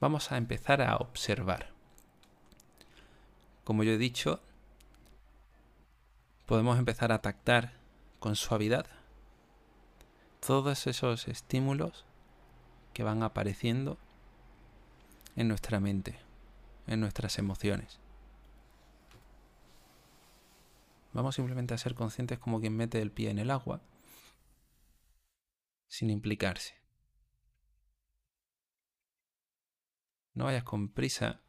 vamos a empezar a observar. Como yo he dicho, podemos empezar a tactar con suavidad todos esos estímulos que van apareciendo en nuestra mente, en nuestras emociones. Vamos simplemente a ser conscientes como quien mete el pie en el agua sin implicarse. No vayas con prisa.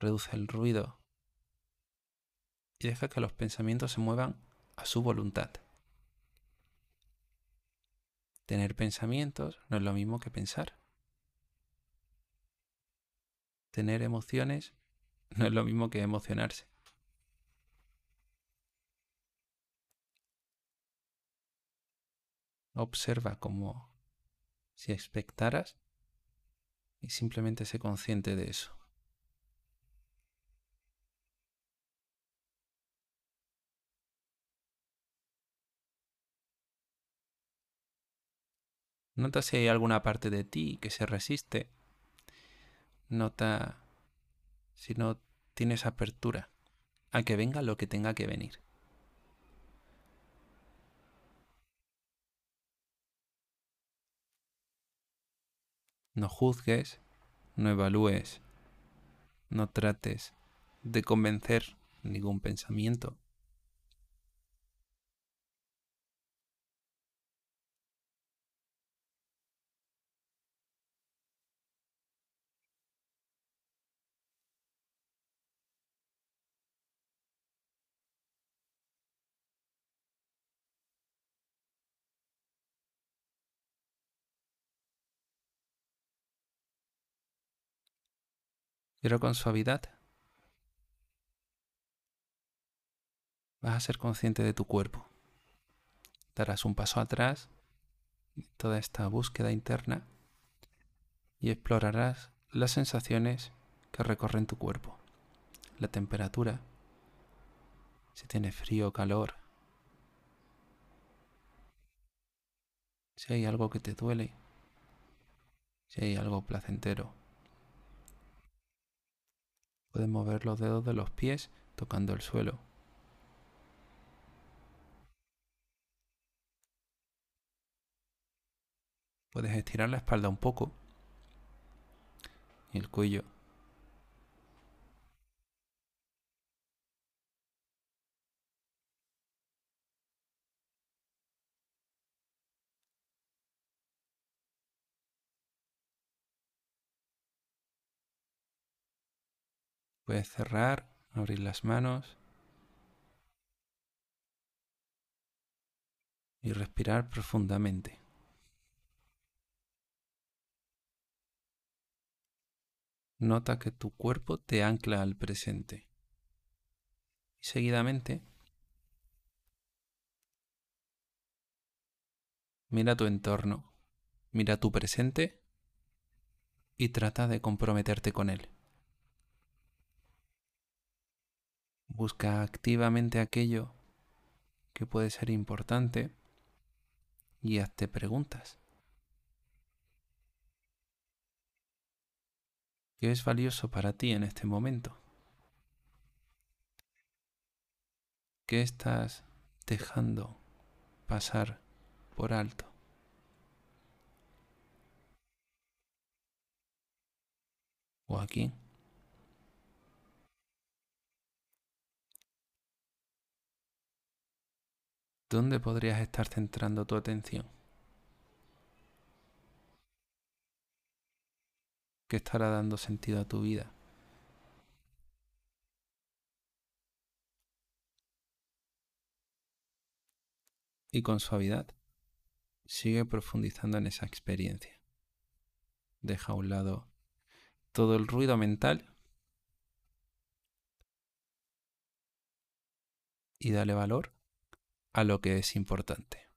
Reduce el ruido y deja que los pensamientos se muevan a su voluntad. Tener pensamientos no es lo mismo que pensar. Tener emociones no es lo mismo que emocionarse. Observa como si expectaras y simplemente sé consciente de eso. Nota si hay alguna parte de ti que se resiste. Nota si no tienes apertura a que venga lo que tenga que venir. No juzgues, no evalúes, no trates de convencer ningún pensamiento. Pero con suavidad. Vas a ser consciente de tu cuerpo. Darás un paso atrás de toda esta búsqueda interna y explorarás las sensaciones que recorren tu cuerpo. La temperatura, si tiene frío o calor, si hay algo que te duele, si hay algo placentero. Puedes mover los dedos de los pies tocando el suelo. Puedes estirar la espalda un poco y el cuello. Puedes cerrar, abrir las manos y respirar profundamente. Nota que tu cuerpo te ancla al presente. Y seguidamente, mira tu entorno, mira tu presente y trata de comprometerte con él. Busca activamente aquello que puede ser importante y hazte preguntas. ¿Qué es valioso para ti en este momento? ¿Qué estás dejando pasar por alto? ¿O aquí? ¿Dónde podrías estar centrando tu atención? ¿Qué estará dando sentido a tu vida? Y con suavidad, sigue profundizando en esa experiencia. Deja a un lado todo el ruido mental y dale valor a lo que es importante.